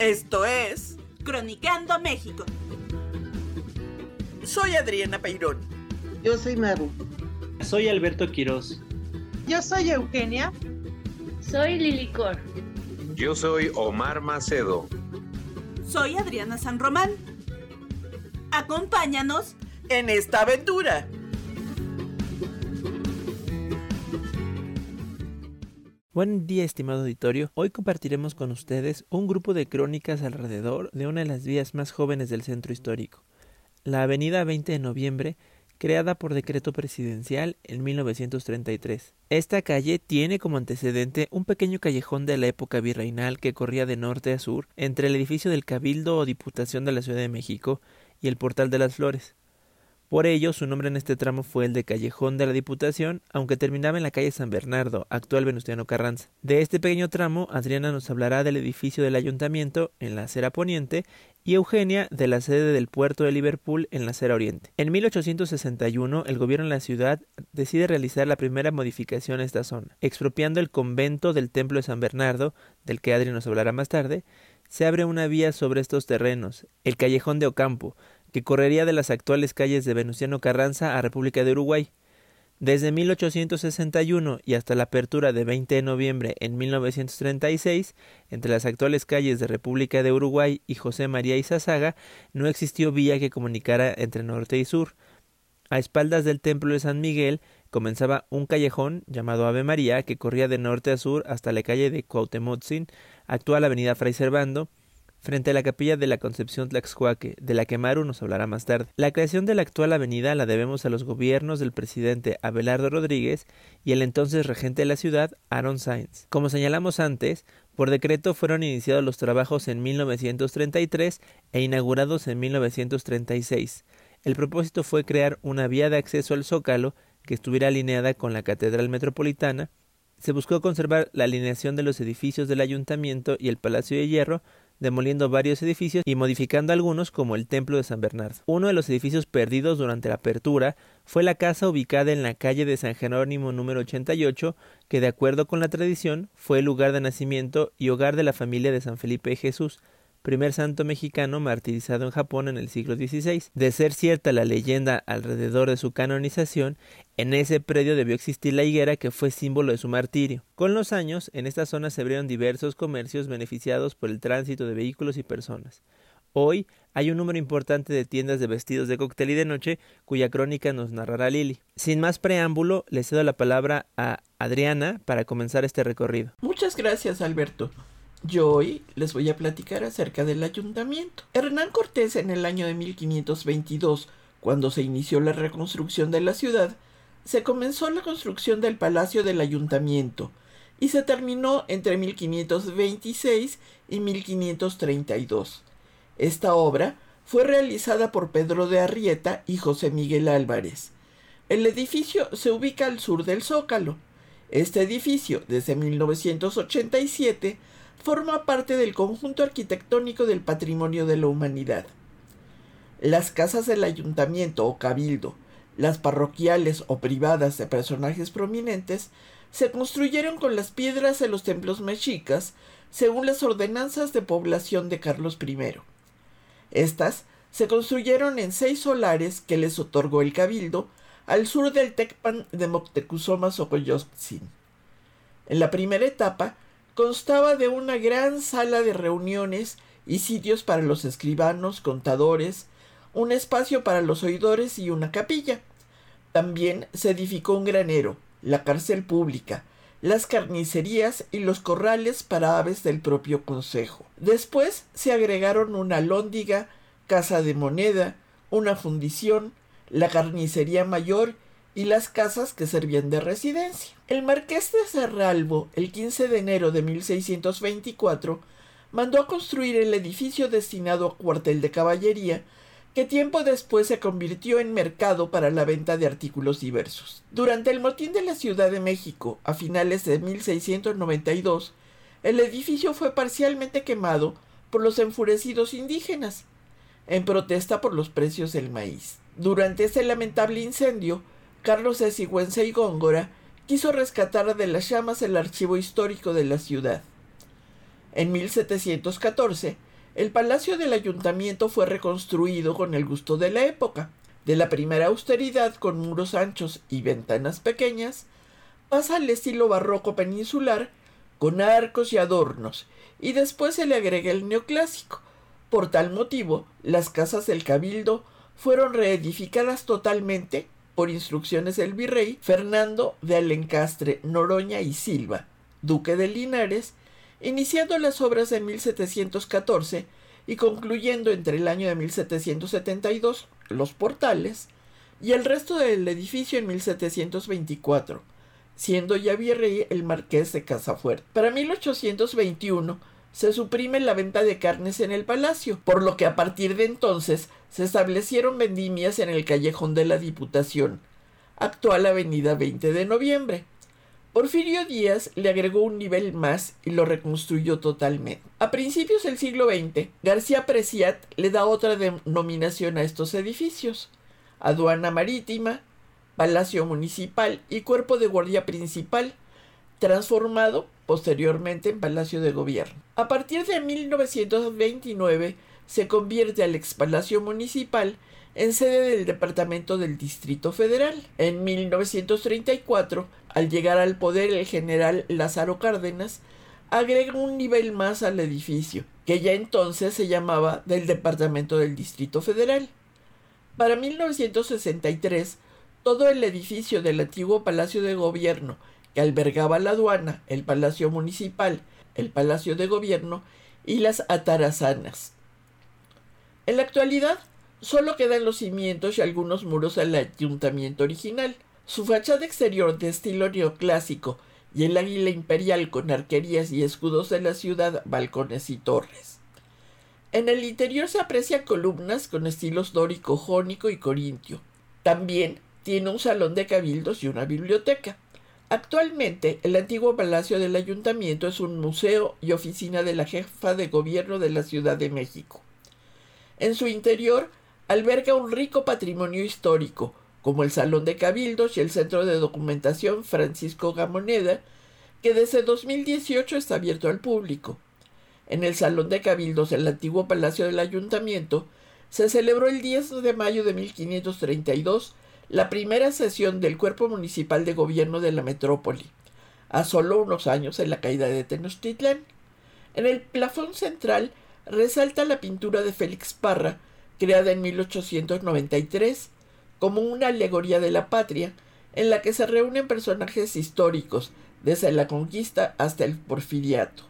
Esto es Cronicando México. Soy Adriana Peirón. Yo soy Maru. Soy Alberto Quiroz. Yo soy Eugenia. Soy Lilicor. Yo soy Omar Macedo. Soy Adriana San Román. Acompáñanos en esta aventura. Buen día, estimado auditorio. Hoy compartiremos con ustedes un grupo de crónicas alrededor de una de las vías más jóvenes del centro histórico, la Avenida 20 de Noviembre, creada por decreto presidencial en 1933. Esta calle tiene como antecedente un pequeño callejón de la época virreinal que corría de norte a sur entre el edificio del Cabildo o Diputación de la Ciudad de México y el Portal de las Flores. Por ello, su nombre en este tramo fue el de Callejón de la Diputación, aunque terminaba en la calle San Bernardo, actual Venustiano Carranza. De este pequeño tramo, Adriana nos hablará del edificio del ayuntamiento en la acera poniente y Eugenia de la sede del puerto de Liverpool en la acera oriente. En 1861, el gobierno de la ciudad decide realizar la primera modificación a esta zona, expropiando el convento del templo de San Bernardo, del que Adriana nos hablará más tarde, se abre una vía sobre estos terrenos, el callejón de Ocampo, que correría de las actuales calles de Venustiano Carranza a República de Uruguay. Desde 1861 y hasta la apertura de 20 de noviembre en 1936, entre las actuales calles de República de Uruguay y José María Izazaga, no existió vía que comunicara entre norte y sur. A espaldas del templo de San Miguel comenzaba un callejón llamado Ave María que corría de norte a sur hasta la calle de Cuauhtemotzin, actual avenida Fray Servando, frente a la capilla de la Concepción Tlaxcuaque, de la que Maru nos hablará más tarde. La creación de la actual avenida la debemos a los gobiernos del presidente Abelardo Rodríguez y el entonces regente de la ciudad, Aaron Sainz. Como señalamos antes, por decreto fueron iniciados los trabajos en 1933 e inaugurados en 1936. El propósito fue crear una vía de acceso al Zócalo que estuviera alineada con la Catedral Metropolitana, se buscó conservar la alineación de los edificios del ayuntamiento y el Palacio de Hierro, demoliendo varios edificios y modificando algunos como el Templo de San Bernardo. Uno de los edificios perdidos durante la apertura fue la casa ubicada en la calle de San Jerónimo número 88, que de acuerdo con la tradición fue el lugar de nacimiento y hogar de la familia de San Felipe Jesús, primer santo mexicano martirizado en Japón en el siglo XVI. De ser cierta la leyenda alrededor de su canonización, en ese predio debió existir la higuera que fue símbolo de su martirio. Con los años, en esta zona se abrieron diversos comercios beneficiados por el tránsito de vehículos y personas. Hoy hay un número importante de tiendas de vestidos de cóctel y de noche cuya crónica nos narrará Lili. Sin más preámbulo, le cedo la palabra a Adriana para comenzar este recorrido. Muchas gracias, Alberto. Yo hoy les voy a platicar acerca del ayuntamiento. Hernán Cortés en el año de 1522, cuando se inició la reconstrucción de la ciudad, se comenzó la construcción del Palacio del Ayuntamiento y se terminó entre 1526 y 1532. Esta obra fue realizada por Pedro de Arrieta y José Miguel Álvarez. El edificio se ubica al sur del Zócalo. Este edificio, desde 1987, forma parte del conjunto arquitectónico del patrimonio de la humanidad. Las casas del ayuntamiento o cabildo, las parroquiales o privadas de personajes prominentes, se construyeron con las piedras de los templos mexicas según las ordenanzas de población de Carlos I. Estas se construyeron en seis solares que les otorgó el cabildo al sur del Tecpan de Moctezuma Xocoyotzin. En la primera etapa constaba de una gran sala de reuniones y sitios para los escribanos, contadores, un espacio para los oidores y una capilla. También se edificó un granero, la cárcel pública, las carnicerías y los corrales para aves del propio consejo. Después se agregaron una lóndiga, casa de moneda, una fundición, la carnicería mayor y las casas que servían de residencia. El marqués de Cerralbo, el 15 de enero de 1624, mandó a construir el edificio destinado a cuartel de caballería, que tiempo después se convirtió en mercado para la venta de artículos diversos. Durante el motín de la Ciudad de México, a finales de 1692, el edificio fue parcialmente quemado por los enfurecidos indígenas, en protesta por los precios del maíz. Durante ese lamentable incendio, Carlos de Sigüenza y Góngora quiso rescatar de las llamas el archivo histórico de la ciudad. En 1714 El palacio del ayuntamiento fue reconstruido con el gusto de la época. De la primera austeridad con muros anchos y ventanas pequeñas, pasa al estilo barroco peninsular con arcos y adornos, y después se le agrega el neoclásico. Por tal motivo, las casas del cabildo fueron reedificadas totalmente por instrucciones del virrey Fernando de Alencastre, Noroña y Silva, duque de Linares, iniciando las obras en 1714 y concluyendo entre el año de 1772 los portales y el resto del edificio en 1724, siendo ya virrey el marqués de Casafuerte. Para 1821 se suprime la venta de carnes en el palacio, por lo que a partir de entonces se establecieron vendimias en el callejón de la Diputación, actual Avenida 20 de Noviembre. Porfirio Díaz le agregó un nivel más y lo reconstruyó totalmente. A principios del siglo XX, García Preciat le da otra denominación a estos edificios: Aduana Marítima, Palacio Municipal y Cuerpo de Guardia Principal, transformado posteriormente en Palacio de Gobierno. A partir de 1929 se convierte al ex Palacio Municipal en sede del Departamento del Distrito Federal. En 1934, al llegar al poder el general Lázaro Cárdenas, agrega un nivel más al edificio, que ya entonces se llamaba del Departamento del Distrito Federal. Para 1963, todo el edificio del antiguo Palacio de Gobierno, que albergaba la aduana, el Palacio Municipal, el Palacio de Gobierno y las atarazanas. En la actualidad, solo quedan los cimientos y algunos muros del ayuntamiento original. Su fachada exterior de estilo neoclásico y el águila imperial con arquerías y escudos de la ciudad, balcones y torres. En el interior se aprecian columnas con estilos dórico, jónico y corintio. También tiene un salón de cabildos y una biblioteca. Actualmente, el antiguo palacio del ayuntamiento es un museo y oficina de la jefa de gobierno de la Ciudad de México. En su interior alberga un rico patrimonio histórico, como el Salón de Cabildos y el Centro de Documentación Francisco Gamoneda, que desde 2018 está abierto al público. En el Salón de Cabildos del antiguo Palacio del Ayuntamiento se celebró el 10 de mayo de 1532 la primera sesión del Cuerpo Municipal de Gobierno de la Metrópoli, a solo unos años en la caída de Tenochtitlán. En el plafón central resalta la pintura de Félix Parra, creada en 1893, como una alegoría de la patria, en la que se reúnen personajes históricos, desde la conquista hasta el porfiriato.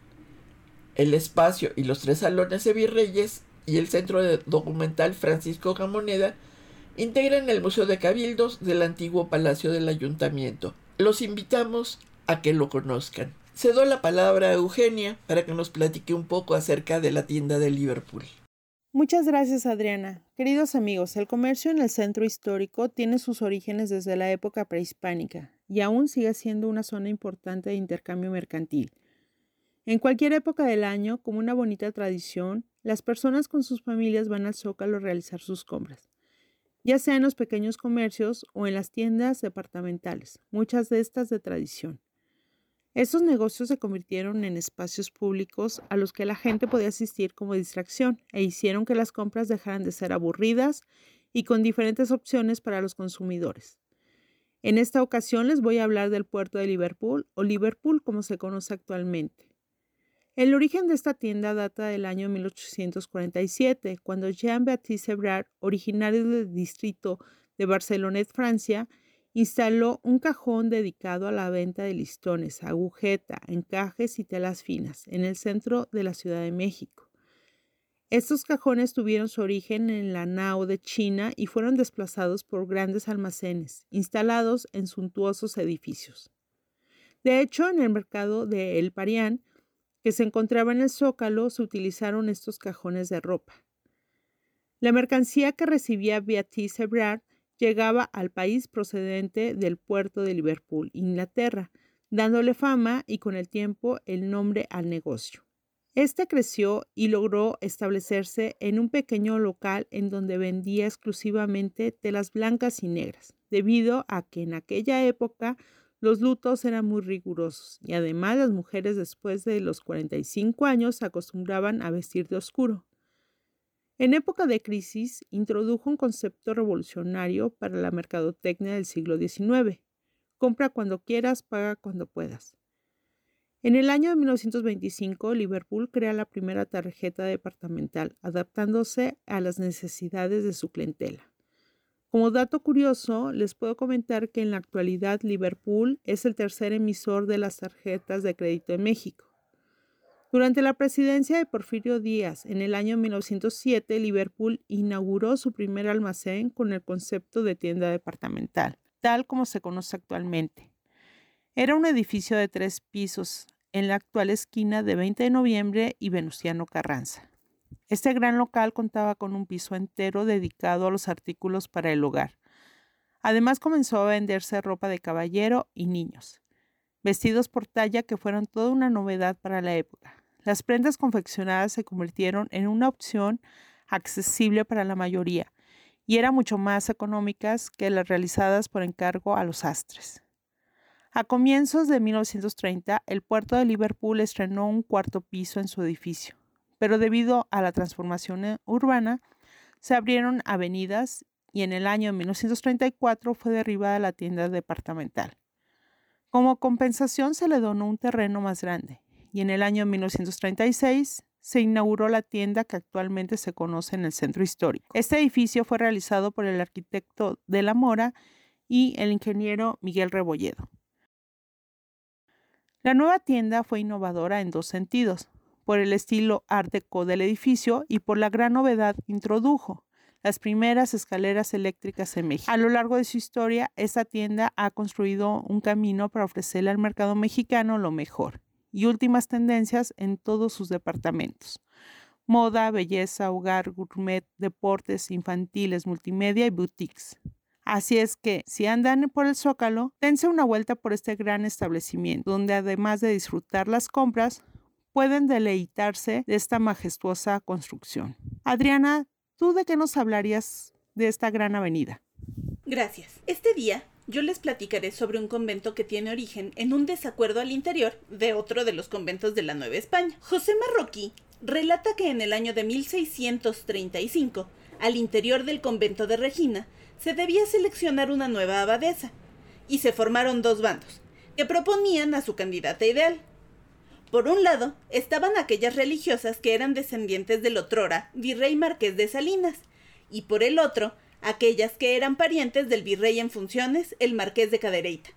El espacio y los tres salones de virreyes y el centro de documental Francisco Gamoneda integran el Museo de Cabildos del antiguo Palacio del Ayuntamiento. Los invitamos a que lo conozcan. Cedo la palabra a Eugenia para que nos platique un poco acerca de la tienda de Liverpool. Muchas gracias, Adriana. Queridos amigos, el comercio en el centro histórico tiene sus orígenes desde la época prehispánica y aún sigue siendo una zona importante de intercambio mercantil. En cualquier época del año, como una bonita tradición, las personas con sus familias van al zócalo a realizar sus compras ya sea en los pequeños comercios o en las tiendas departamentales, muchas de estas de tradición. Estos negocios se convirtieron en espacios públicos a los que la gente podía asistir como distracción e hicieron que las compras dejaran de ser aburridas y con diferentes opciones para los consumidores. En esta ocasión les voy a hablar del puerto de Liverpool o Liverpool como se conoce actualmente. El origen de esta tienda data del año 1847, cuando Jean-Baptiste Ebrard, originario del distrito de Barcelonet, Francia, instaló un cajón dedicado a la venta de listones, agujeta, encajes y telas finas en el centro de la Ciudad de México. Estos cajones tuvieron su origen en la Nao de China y fueron desplazados por grandes almacenes, instalados en suntuosos edificios. De hecho, en el mercado de El Parián, que se encontraba en el zócalo se utilizaron estos cajones de ropa. La mercancía que recibía Beatrice Ebrard llegaba al país procedente del puerto de Liverpool, Inglaterra, dándole fama y con el tiempo el nombre al negocio. Este creció y logró establecerse en un pequeño local en donde vendía exclusivamente telas blancas y negras, debido a que en aquella época los lutos eran muy rigurosos y además las mujeres después de los 45 años se acostumbraban a vestir de oscuro. En época de crisis, introdujo un concepto revolucionario para la mercadotecnia del siglo XIX. Compra cuando quieras, paga cuando puedas. En el año de 1925, Liverpool crea la primera tarjeta departamental, adaptándose a las necesidades de su clientela. Como dato curioso, les puedo comentar que en la actualidad Liverpool es el tercer emisor de las tarjetas de crédito en México. Durante la presidencia de Porfirio Díaz, en el año 1907, Liverpool inauguró su primer almacén con el concepto de tienda departamental, tal como se conoce actualmente. Era un edificio de tres pisos en la actual esquina de 20 de noviembre y Venustiano Carranza. Este gran local contaba con un piso entero dedicado a los artículos para el hogar. Además comenzó a venderse ropa de caballero y niños, vestidos por talla que fueron toda una novedad para la época. Las prendas confeccionadas se convirtieron en una opción accesible para la mayoría y eran mucho más económicas que las realizadas por encargo a los sastres. A comienzos de 1930, el puerto de Liverpool estrenó un cuarto piso en su edificio, pero debido a la transformación eh, urbana, se abrieron avenidas y en el año 1934 fue derribada la tienda departamental. Como compensación se le donó un terreno más grande y en el año 1936 se inauguró la tienda que actualmente se conoce en el centro histórico. Este edificio fue realizado por el arquitecto de la Mora y el ingeniero Miguel Rebolledo. La nueva tienda fue innovadora en dos sentidos, por el estilo art deco del edificio y por la gran novedad introdujo, las primeras escaleras eléctricas en México. A lo largo de su historia, esta tienda ha construido un camino para ofrecerle al mercado mexicano lo mejor y últimas tendencias en todos sus departamentos. Moda, belleza, hogar, gourmet, deportes infantiles, multimedia y boutiques. Así es que si andan por el Zócalo, dense una vuelta por este gran establecimiento, donde además de disfrutar las compras, pueden deleitarse de esta majestuosa construcción. Adriana, ¿tú de qué nos hablarías de esta gran avenida? Gracias. Este día yo les platicaré sobre un convento que tiene origen en un desacuerdo al interior de otro de los conventos de la Nueva España. José Marroquí relata que en el año de 1635, al interior del convento de Regina, se debía seleccionar una nueva abadesa, y se formaron dos bandos, que proponían a su candidata ideal. Por un lado, estaban aquellas religiosas que eran descendientes del otrora virrey marqués de Salinas, y por el otro, aquellas que eran parientes del virrey en funciones, el marqués de Cadereyta.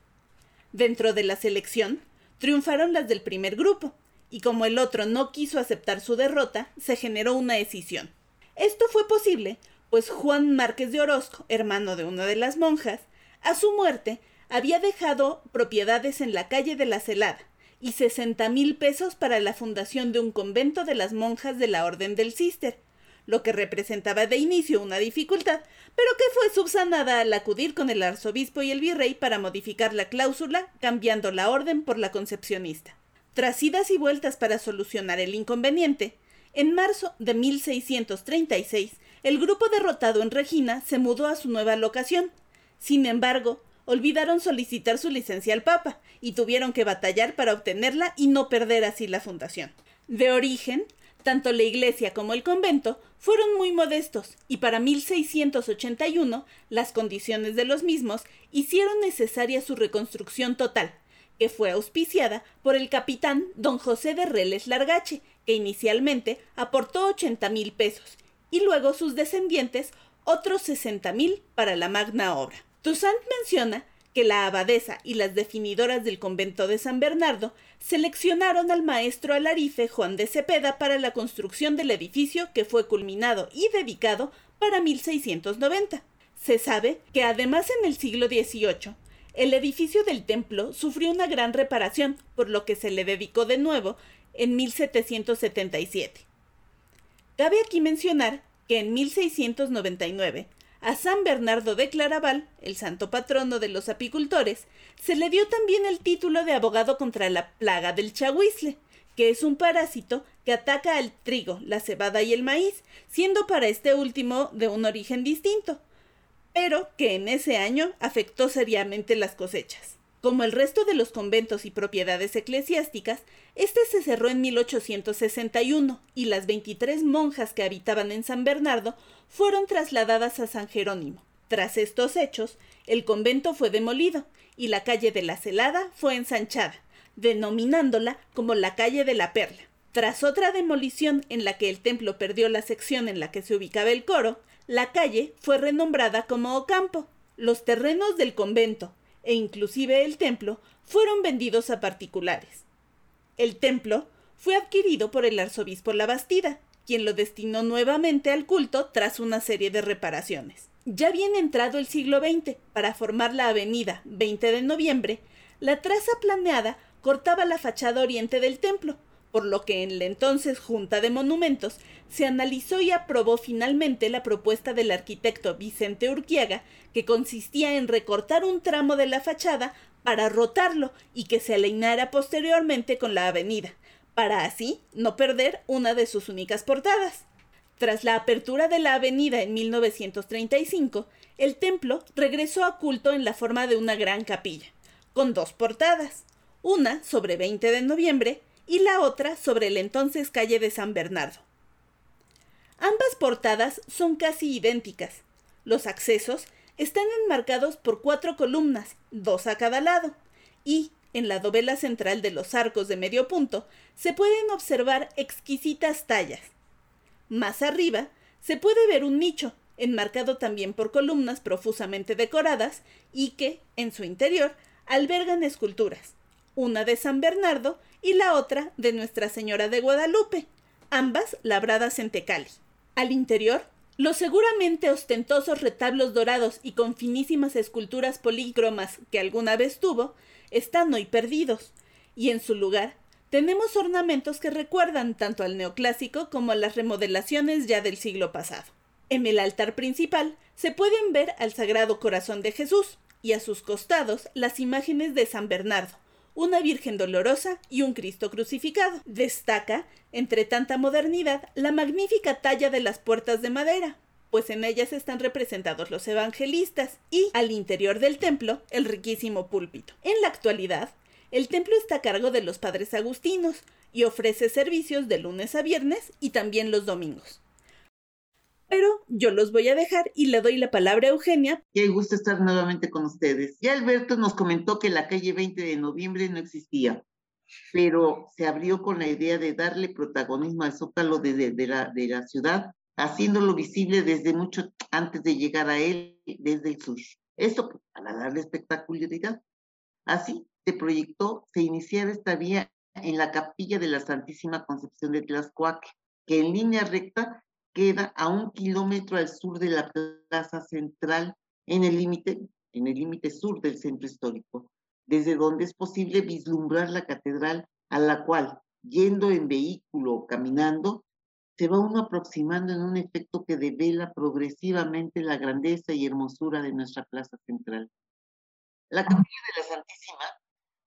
Dentro de la selección, triunfaron las del primer grupo, y como el otro no quiso aceptar su derrota, se generó una decisión. Esto fue posible pues Juan Márquez de Orozco, hermano de una de las monjas, a su muerte había dejado propiedades en la calle de la Celada y sesenta mil pesos para la fundación de un convento de las monjas de la Orden del Cister, lo que representaba de inicio una dificultad, pero que fue subsanada al acudir con el arzobispo y el virrey para modificar la cláusula, cambiando la orden por la concepcionista. Tras idas y vueltas para solucionar el inconveniente, en marzo de 1636 el grupo derrotado en Regina se mudó a su nueva locación. Sin embargo, olvidaron solicitar su licencia al Papa y tuvieron que batallar para obtenerla y no perder así la fundación. De origen, tanto la iglesia como el convento fueron muy modestos y para 1681 las condiciones de los mismos hicieron necesaria su reconstrucción total, que fue auspiciada por el capitán don José de Reles Largache, que inicialmente aportó 80 mil pesos y luego sus descendientes otros 60 mil para la magna obra. Toussaint menciona que la abadesa y las definidoras del convento de San Bernardo seleccionaron al maestro alarife Juan de Cepeda para la construcción del edificio que fue culminado y dedicado para 1690. Se sabe que además en el siglo XVIII el edificio del templo sufrió una gran reparación, por lo que se le dedicó de nuevo en 1777. Cabe aquí mencionar que en 1699 a San Bernardo de Claraval, el santo patrono de los apicultores, se le dio también el título de abogado contra la plaga del chahuizle, que es un parásito que ataca al trigo, la cebada y el maíz, siendo para este último de un origen distinto, pero que en ese año afectó seriamente las cosechas. Como el resto de los conventos y propiedades eclesiásticas, este se cerró en 1861 y las 23 monjas que habitaban en San Bernardo fueron trasladadas a San Jerónimo. Tras estos hechos, el convento fue demolido y la calle de la Celada fue ensanchada, denominándola como la calle de la Perla. Tras otra demolición en la que el templo perdió la sección en la que se ubicaba el coro, la calle fue renombrada como Ocampo. Los terrenos del convento, e inclusive el templo fueron vendidos a particulares. El templo fue adquirido por el arzobispo Labastida, quien lo destinó nuevamente al culto tras una serie de reparaciones. Ya bien entrado el siglo XX, para formar la avenida 20 de noviembre, la traza planeada cortaba la fachada oriente del templo, por lo que en la entonces Junta de Monumentos se analizó y aprobó finalmente la propuesta del arquitecto Vicente Urquiaga, que consistía en recortar un tramo de la fachada para rotarlo y que se alineara posteriormente con la avenida, para así no perder una de sus únicas portadas. Tras la apertura de la avenida en 1935, el templo regresó a culto en la forma de una gran capilla, con dos portadas, una sobre 20 de noviembre y la otra sobre la entonces calle de San Bernardo. Ambas portadas son casi idénticas. Los accesos están enmarcados por cuatro columnas, dos a cada lado, y, en la dovela central de los arcos de medio punto, se pueden observar exquisitas tallas. Más arriba se puede ver un nicho, enmarcado también por columnas profusamente decoradas y que, en su interior, albergan esculturas, una de San Bernardo y la otra de Nuestra Señora de Guadalupe, ambas labradas en tecali. Al interior, los seguramente ostentosos retablos dorados y con finísimas esculturas polícromas que alguna vez tuvo, están hoy perdidos, y en su lugar tenemos ornamentos que recuerdan tanto al neoclásico como a las remodelaciones ya del siglo pasado. En el altar principal se pueden ver al Sagrado Corazón de Jesús y a sus costados las imágenes de San Bernardo, una Virgen dolorosa y un Cristo crucificado. Destaca, entre tanta modernidad, la magnífica talla de las puertas de madera, pues en ellas están representados los evangelistas y, al interior del templo, el riquísimo púlpito. En la actualidad, el templo está a cargo de los padres agustinos y ofrece servicios de lunes a viernes y también los domingos. Pero yo los voy a dejar y le doy la palabra a Eugenia. Qué gusto estar nuevamente con ustedes. Ya Alberto nos comentó que la calle 20 de noviembre no existía, pero se abrió con la idea de darle protagonismo al zócalo de, la, de la ciudad, haciéndolo visible desde mucho antes de llegar a él, desde el sur. Esto para darle espectacularidad. Así se proyectó, se iniciara esta vía en la capilla de la Santísima Concepción de Tlaxcuaque, que en línea recta queda a un kilómetro al sur de la plaza central, en el límite, en el límite sur del centro histórico, desde donde es posible vislumbrar la catedral a la cual, yendo en vehículo o caminando, se va uno aproximando en un efecto que devela progresivamente la grandeza y hermosura de nuestra plaza central. La capilla de la Santísima,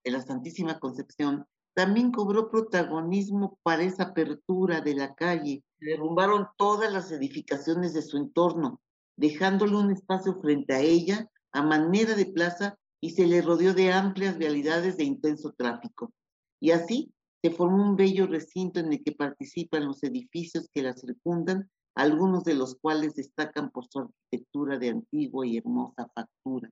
de la Santísima Concepción, también cobró protagonismo para esa apertura de la calle. Derrumbaron todas las edificaciones de su entorno, dejándole un espacio frente a ella a manera de plaza y se le rodeó de amplias vialidades de intenso tráfico. Y así se formó un bello recinto en el que participan los edificios que la circundan, algunos de los cuales destacan por su arquitectura de antigua y hermosa factura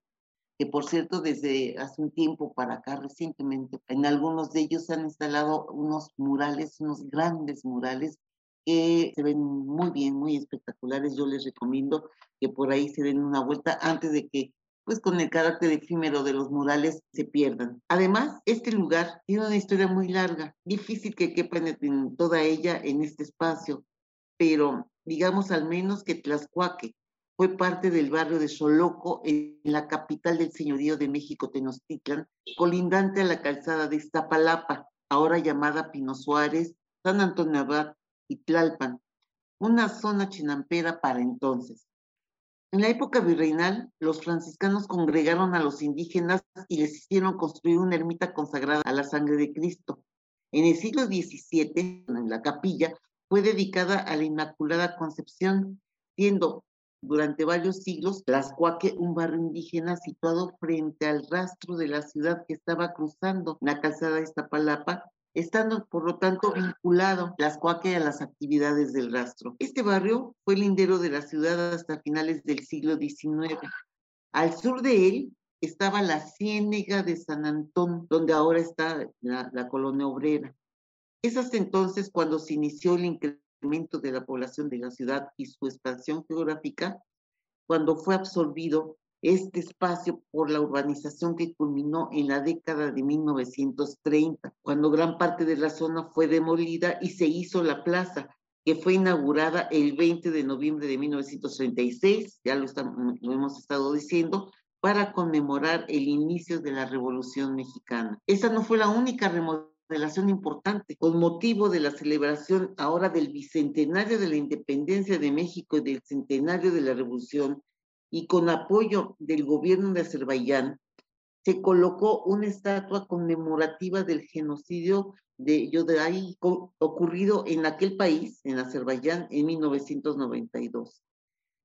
que por cierto desde hace un tiempo para acá recientemente, en algunos de ellos han instalado unos murales, unos grandes murales que se ven muy bien, muy espectaculares. Yo les recomiendo que por ahí se den una vuelta antes de que pues con el carácter efímero de los murales se pierdan. Además, este lugar tiene una historia muy larga, difícil que quepan en toda ella en este espacio, pero digamos al menos que Tlaxcuaque fue parte del barrio de Xoloco, en la capital del señorío de México, Tenochtitlan, colindante a la calzada de Iztapalapa, ahora llamada Pino Suárez, San Antonio Abad y Tlalpan, una zona chinampera para entonces. En la época virreinal, los franciscanos congregaron a los indígenas y les hicieron construir una ermita consagrada a la sangre de Cristo. En el siglo XVII, en la capilla, fue dedicada a la Inmaculada Concepción, siendo durante varios siglos Tlaxcuaque, un barrio indígena situado frente al rastro de la ciudad que estaba cruzando la calzada de Iztapalapa, estando por lo tanto vinculado Tlaxcuaque a las actividades del rastro. Este barrio fue lindero de la ciudad hasta finales del siglo XIX. Al sur de él estaba la Ciénega de San Antón, donde ahora está la, la colonia obrera. Es hasta entonces cuando se inició el incremento de la población de la ciudad y su expansión geográfica, cuando fue absorbido este espacio por la urbanización que culminó en la década de 1930, cuando gran parte de la zona fue demolida y se hizo la plaza, que fue inaugurada el 20 de noviembre de 1936, ya lo, estamos, lo hemos estado diciendo, para conmemorar el inicio de la Revolución Mexicana. Esa no fue la única remodelación importante con motivo de la celebración ahora del bicentenario de la independencia de México y del centenario de la Revolución y con apoyo del gobierno de Azerbaiyán, se colocó una estatua conmemorativa del genocidio de Yodai ocurrido en aquel país, en Azerbaiyán, en 1992.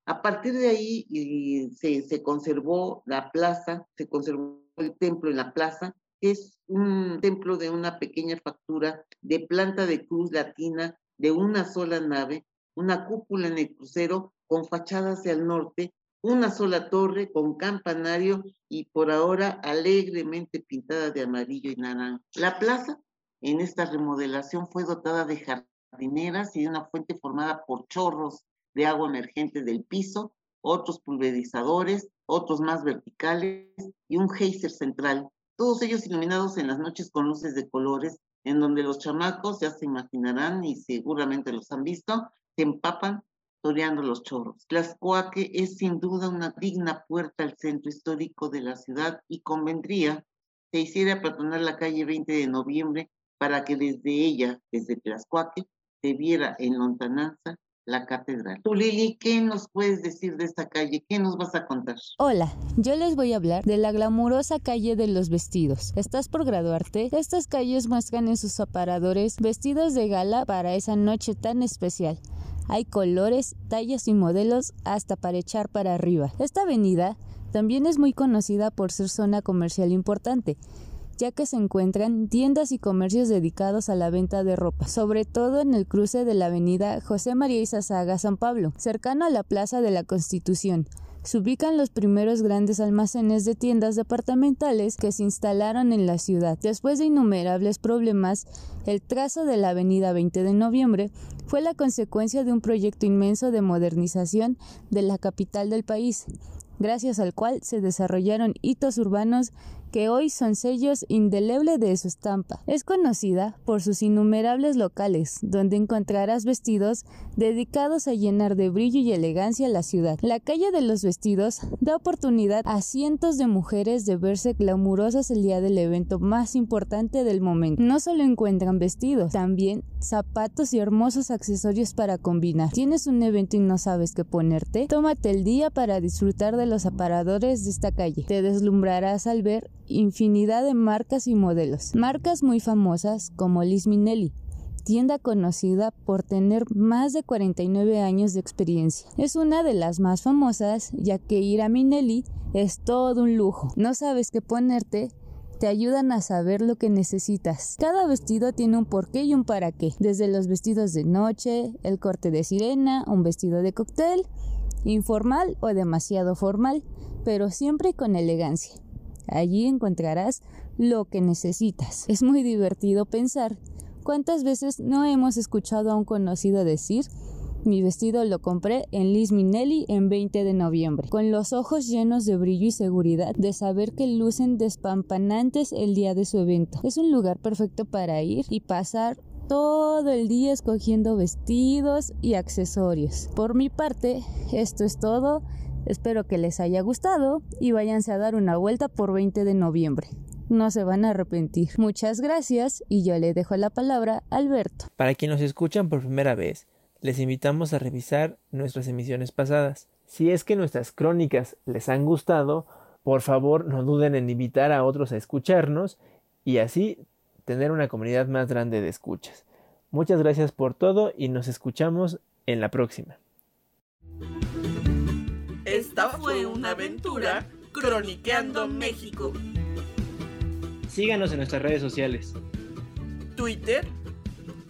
A partir de ahí se, se conservó la plaza, se conservó el templo en la plaza, es un templo de una pequeña factura de planta de cruz latina de una sola nave, una cúpula en el crucero con fachada hacia el norte una sola torre con campanario y por ahora alegremente pintada de amarillo y naranja. La plaza en esta remodelación fue dotada de jardineras y de una fuente formada por chorros de agua emergente del piso, otros pulverizadores, otros más verticales y un geyser central, todos ellos iluminados en las noches con luces de colores, en donde los chamacos, ya se imaginarán y seguramente los han visto, se empapan toreando los chorros. Tlaxcuaque es sin duda una digna puerta al centro histórico de la ciudad y convendría se hiciera patronar la calle 20 de noviembre para que desde ella, desde Tlaxcuaque, se viera en lontananza la catedral. ¿qué nos puedes decir de esta calle? ¿Qué nos vas a contar? Hola, yo les voy a hablar de la glamurosa calle de los vestidos. ¿Estás por graduarte? Estas calles muestran en sus aparadores vestidos de gala para esa noche tan especial. Hay colores, tallas y modelos hasta para echar para arriba. Esta avenida también es muy conocida por ser zona comercial importante, ya que se encuentran tiendas y comercios dedicados a la venta de ropa, sobre todo en el cruce de la avenida José María Izazaga San Pablo, cercano a la Plaza de la Constitución se ubican los primeros grandes almacenes de tiendas departamentales que se instalaron en la ciudad. Después de innumerables problemas, el trazo de la avenida 20 de noviembre fue la consecuencia de un proyecto inmenso de modernización de la capital del país, gracias al cual se desarrollaron hitos urbanos que hoy son sellos indelebles de su estampa. Es conocida por sus innumerables locales, donde encontrarás vestidos dedicados a llenar de brillo y elegancia la ciudad. La calle de los vestidos da oportunidad a cientos de mujeres de verse glamurosas el día del evento más importante del momento. No solo encuentran vestidos, también zapatos y hermosos accesorios para combinar. ¿Tienes un evento y no sabes qué ponerte? Tómate el día para disfrutar de los aparadores de esta calle. Te deslumbrarás al ver infinidad de marcas y modelos. Marcas muy famosas como Liz Minelli, tienda conocida por tener más de 49 años de experiencia. Es una de las más famosas ya que ir a Minelli es todo un lujo. No sabes qué ponerte, te ayudan a saber lo que necesitas. Cada vestido tiene un porqué y un para qué, desde los vestidos de noche, el corte de sirena, un vestido de cóctel, informal o demasiado formal, pero siempre con elegancia. Allí encontrarás lo que necesitas. Es muy divertido pensar cuántas veces no hemos escuchado a un conocido decir mi vestido lo compré en Liz Minelli en 20 de noviembre, con los ojos llenos de brillo y seguridad de saber que lucen despampanantes el día de su evento. Es un lugar perfecto para ir y pasar todo el día escogiendo vestidos y accesorios. Por mi parte, esto es todo. Espero que les haya gustado y váyanse a dar una vuelta por 20 de noviembre. No se van a arrepentir. Muchas gracias y yo le dejo la palabra a Alberto. Para quienes nos escuchan por primera vez, les invitamos a revisar nuestras emisiones pasadas. Si es que nuestras crónicas les han gustado, por favor no duden en invitar a otros a escucharnos y así tener una comunidad más grande de escuchas. Muchas gracias por todo y nos escuchamos en la próxima. Esta fue una aventura croniqueando México. Síganos en nuestras redes sociales. Twitter,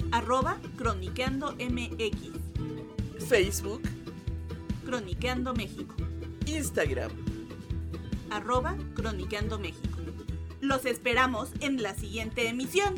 arroba croniqueando MX, Facebook, croniqueando México, Instagram, arroba croniqueando México. Los esperamos en la siguiente emisión.